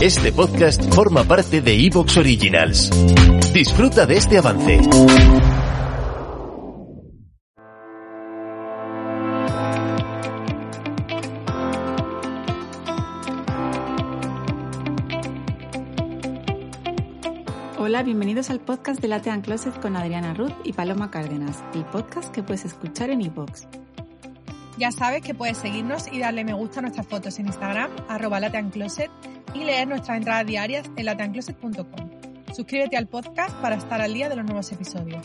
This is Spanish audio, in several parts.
Este podcast forma parte de Evox Originals. Disfruta de este avance. Hola, bienvenidos al podcast de Latean Closet con Adriana Ruth y Paloma Cárdenas, el podcast que puedes escuchar en iVoox. Ya sabes que puedes seguirnos y darle me gusta a nuestras fotos en Instagram, arroba lateancloset, y leer nuestras entradas diarias en lateancloset.com. Suscríbete al podcast para estar al día de los nuevos episodios.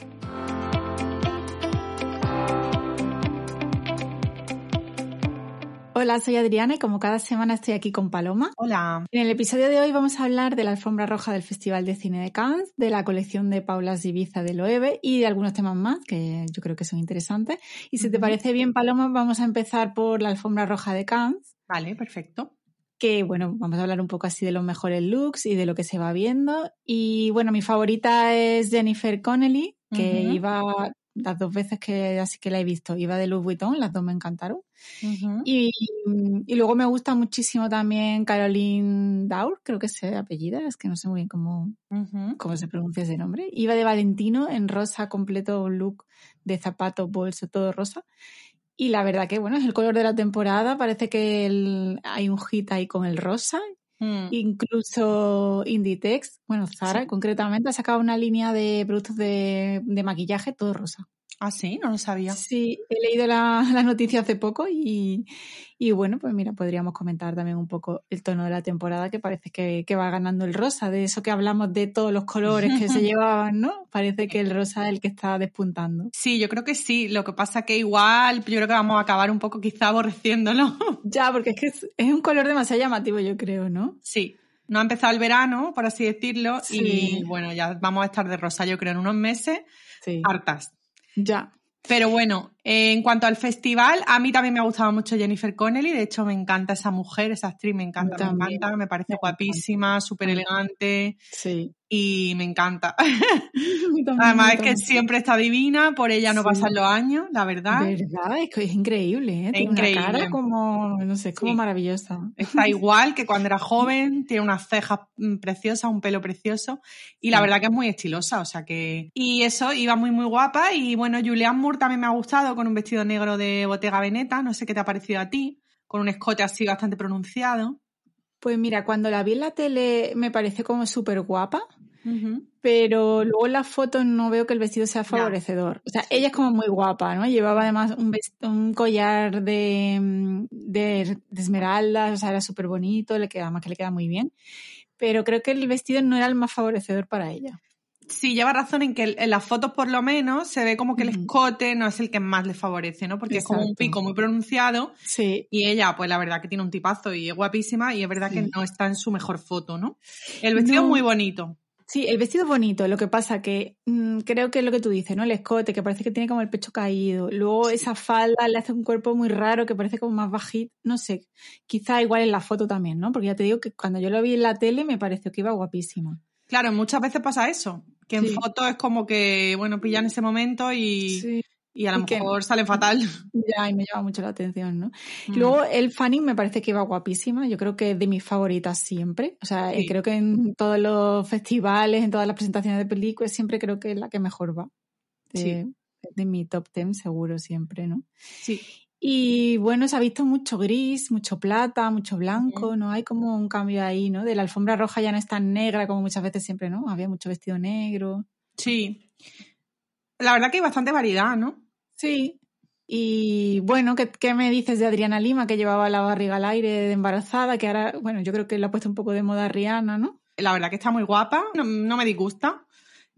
Hola, soy Adriana y como cada semana estoy aquí con Paloma. Hola. En el episodio de hoy vamos a hablar de la alfombra roja del Festival de Cine de Cannes, de la colección de Paulas Ibiza de Loewe y de algunos temas más que yo creo que son interesantes. Y si te parece bien, Paloma, vamos a empezar por la alfombra roja de Cannes. Vale, perfecto. Que bueno, vamos a hablar un poco así de los mejores looks y de lo que se va viendo. Y bueno, mi favorita es Jennifer Connelly, que iba las dos veces que así que la he visto, iba de Louis Vuitton, las dos me encantaron. Y, y luego me gusta muchísimo también Caroline Daur, creo que es el apellido, es que no sé muy bien cómo, cómo se pronuncia ese nombre. Iba de Valentino en rosa completo, un look de zapatos, bolso, todo rosa. Y la verdad que, bueno, es el color de la temporada. Parece que el- hay un hit ahí con el rosa. Mm. Incluso Inditex, bueno, Zara Sí. concretamente, ha sacado una línea de productos de, de maquillaje todo rosa. Ah, sí, no lo sabía. Sí, he leído la, la noticia hace poco y, y bueno, pues mira, podríamos comentar también un poco el tono de la temporada que parece que, que va ganando el rosa, de eso que hablamos de todos los colores que se llevaban, ¿no? Parece que el rosa es el que está despuntando. Sí, yo creo que sí. Lo que pasa que igual, yo creo que vamos a acabar un poco quizá aborreciéndolo. Ya, porque es que es, es un color demasiado llamativo, yo creo, ¿no? Sí. No ha empezado el verano, por así decirlo, Sí. y bueno, ya vamos a estar de rosa, yo creo, en unos meses, Sí. hartas. Ya. Pero bueno, en cuanto al festival, a mí también me ha gustado mucho Jennifer Connelly. De hecho, me encanta esa mujer, esa actriz, me encanta, me encanta. Me parece guapísima, súper elegante Sí. y me encanta. También, Además, es que siempre está divina, por ella no Sí. pasan los años, la verdad. ¿Verdad? Es que es increíble, ¿eh? Tiene increíble. una cara como, no sé, es como Sí. maravillosa. Está igual que cuando era joven, tiene unas cejas mm, preciosas, un pelo precioso y la verdad que es muy estilosa, o sea que... Y eso, iba muy muy guapa y bueno, Julianne Moore también me ha gustado con un vestido negro de Bottega Veneta, no sé qué te ha parecido a ti, con un escote así bastante pronunciado. Pues mira, cuando la vi en la tele me parece como súper guapa, pero luego en las fotos no veo que el vestido sea favorecedor. O sea, ella es como muy guapa, ¿no? Llevaba además un, un collar de, de, de esmeraldas, o sea, era súper bonito, le queda, además que le queda muy bien. Pero creo que el vestido no era el más favorecedor para ella. Sí, lleva razón en que en las fotos por lo menos se ve como que el escote no es el que más le favorece, ¿no? Porque es como un pico muy pronunciado Sí, y ella, pues la verdad que tiene un tipazo y es guapísima y es verdad que no está en su mejor foto, ¿no? El vestido No. es muy bonito. Sí, el vestido es bonito, lo que pasa que mm, creo que es lo que tú dices, ¿no? El escote, que parece que tiene como el pecho caído. Luego esa falda le hace un cuerpo muy raro, que parece como más bajito. No sé, quizá igual en la foto también, ¿no? Porque ya te digo que cuando yo lo vi en la tele me pareció que iba guapísima. Claro, muchas veces pasa eso, que en Sí. fotos es como que, bueno, pillan ese momento y, Sí, y a lo y que- mejor salen fatal. ya, y me llama mucho la atención, ¿no? Mm. Luego el Fanning me parece que iba guapísima, yo creo que es de mis favoritas siempre. O sea, eh, Sí. creo que en todos los festivales, en todas las presentaciones de películas, siempre creo que es la que mejor va. De, Sí. de mi top ten seguro siempre, ¿no? Sí, Y bueno, se ha visto mucho gris, mucho plata, mucho blanco. ¿no? Hay como un cambio ahí, ¿no? De la alfombra roja ya no es tan negra como muchas veces siempre, ¿no? Había mucho vestido negro. sí. La verdad que hay bastante variedad, ¿no? Sí. Y bueno, ¿qué, qué me dices de Adriana Lima, que llevaba la barriga al aire de embarazada, que ahora, bueno, yo creo que le ha puesto un poco de moda a Rihanna, ¿no? La verdad que está muy guapa, no, no me disgusta.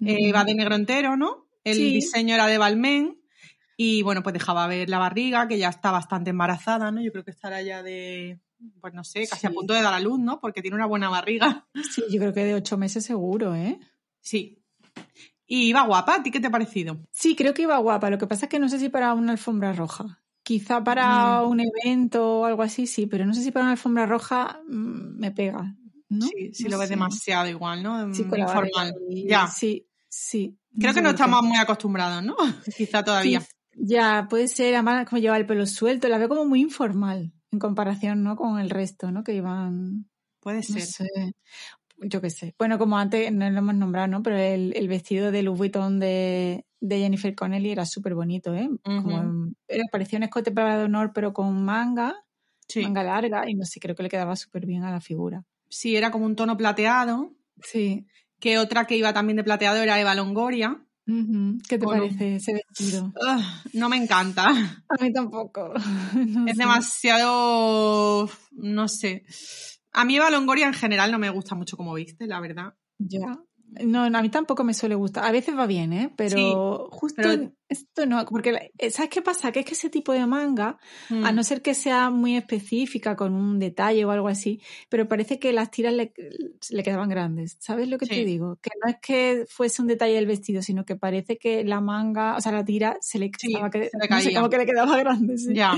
Eh, va de negro entero, ¿no? El Sí. diseño era de Balmain y bueno, pues dejaba ver la barriga, que ya está bastante embarazada, ¿no? Yo creo que estará ya de pues no sé, casi a punto de dar a luz, ¿no? Porque tiene una buena barriga. Sí, yo creo que de ocho meses seguro, ¿eh? Sí. Y iba guapa, ¿a ti qué te ha parecido? Sí, creo que iba guapa. Lo que pasa es que no sé si para una alfombra roja. Quizá para Mm. un evento o algo así, sí, pero no sé si para una alfombra roja mm, me pega. ¿no? Sí, si No lo ves sé. demasiado igual, ¿no? Sí, Informal. ahí. Ya. Sí, sí. Creo que no estamos muy acostumbrados, ¿no? Quizá todavía. Ya, puede ser, además como lleva el pelo suelto, la veo como muy informal en comparación, ¿no? Con el resto, ¿no? Que iban, Puede no ser. sé, yo qué sé. Bueno, como antes no lo hemos nombrado, ¿no? Pero el, el vestido de Louis Vuitton de, de Jennifer Connelly era súper bonito, ¿eh? Como, era, parecía un escote para de honor, pero con manga, Sí. manga larga, y no sé, creo que le quedaba súper bien a la figura. sí, era como un tono plateado. Sí. Que otra que iba también de plateado era Eva Longoria. ¿Qué te un- parece ese vestido? Ugh, no me encanta. A mí tampoco. No Es sé. demasiado. No sé. A mí Eva Longoria en general no me gusta mucho como viste, la verdad. Ya. No, a mí tampoco me suele gustar. A veces va bien, ¿eh? Pero Sí, justo pero- esto no, porque la- eh, ¿sabes qué pasa? Que es que ese tipo de manga, Mm. a no ser que sea muy específica con un detalle o algo así, pero parece que las tiras le, le quedaban grandes. ¿Sabes lo que te digo? Que no es que fuese un detalle del vestido, sino que parece que la manga, o sea, la tira se le, Sí, estaba que- se le no sé, caía. como que le quedaba grande. Ya.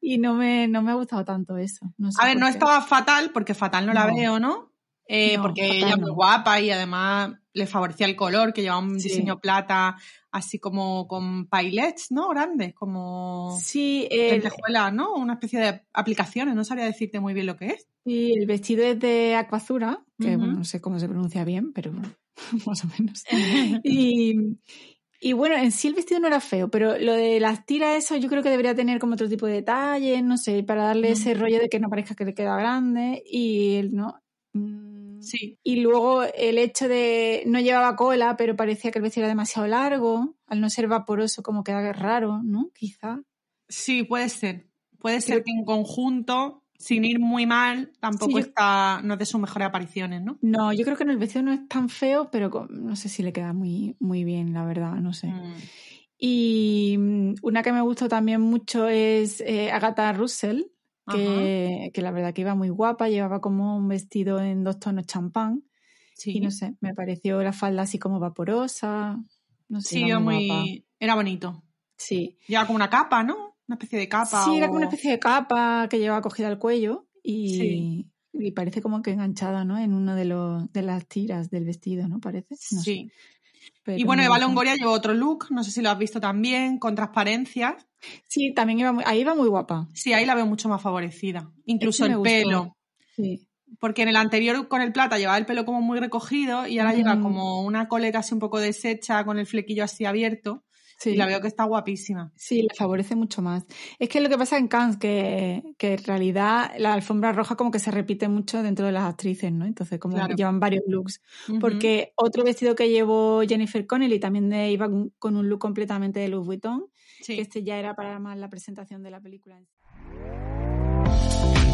Y no me, no me ha gustado tanto eso. No sé A ver, no qué. estaba fatal, porque fatal no, la No. veo, ¿no? Eh, No, porque ella es muy guapa y además le favorecía el color, que llevaba un Sí. diseño plata, así como con pailets, ¿no? Grandes, como Sí, el, ¿no? Una especie de aplicaciones, no sabría decirte muy bien lo que es. Sí, el vestido es de Aquazura, que bueno, no sé cómo se pronuncia bien, pero más o menos. Y, y bueno, en sí el vestido no era feo, pero lo de las tiras, eso yo creo que debería tener como otro tipo de detalles, no sé, para darle ese rollo de que no parezca que le queda grande y él no. Mm, Sí. Y luego el hecho de no llevaba cola, pero parecía que el vestido era demasiado largo, al no ser vaporoso como queda raro, ¿no? Quizá. Sí, puede ser. Puede ser que en conjunto, sin ir muy mal, tampoco yo- está, no es de sus mejores apariciones, ¿no? No, yo creo que en el vestido no es tan feo, pero con- no sé si le queda muy, muy bien, la verdad, no sé. Mm. Y mm, una que me gustó también mucho es eh, Agatha Russell, que, que la verdad que iba muy guapa, llevaba como un vestido en dos tonos champán Sí, y no sé, me pareció la falda así como vaporosa, no sé, sí, iba era muy era bonito. Sí, Lleva como una capa, ¿no? Una especie de capa. sí, era como una especie de capa que llevaba cogida al cuello y, Sí. y parece como que enganchada, ¿no? En una de, los, de las tiras del vestido, ¿no? Parece. No sé, Sí. Pero Y bueno, Eva. Longoria llevó otro look, no sé si lo has visto también, con transparencias. Sí, también iba muy, ahí iba muy guapa. Sí, ahí la veo mucho más favorecida. Incluso Este el pelo. Sí. Porque en el anterior con el plata llevaba el pelo como muy recogido y ahora Mm. lleva como una coleta así un poco deshecha con el flequillo así abierto. Sí. Y la veo que está guapísima. Sí, le favorece mucho más. Es que lo que pasa en Cannes, que, que en realidad la alfombra roja como que se repite mucho dentro de las actrices, ¿no? Entonces como Claro. llevan varios looks. Porque otro vestido que llevó Jennifer Connelly también de- iba con- con un look completamente de Louis Vuitton, Sí. que este ya era para más la presentación de la película.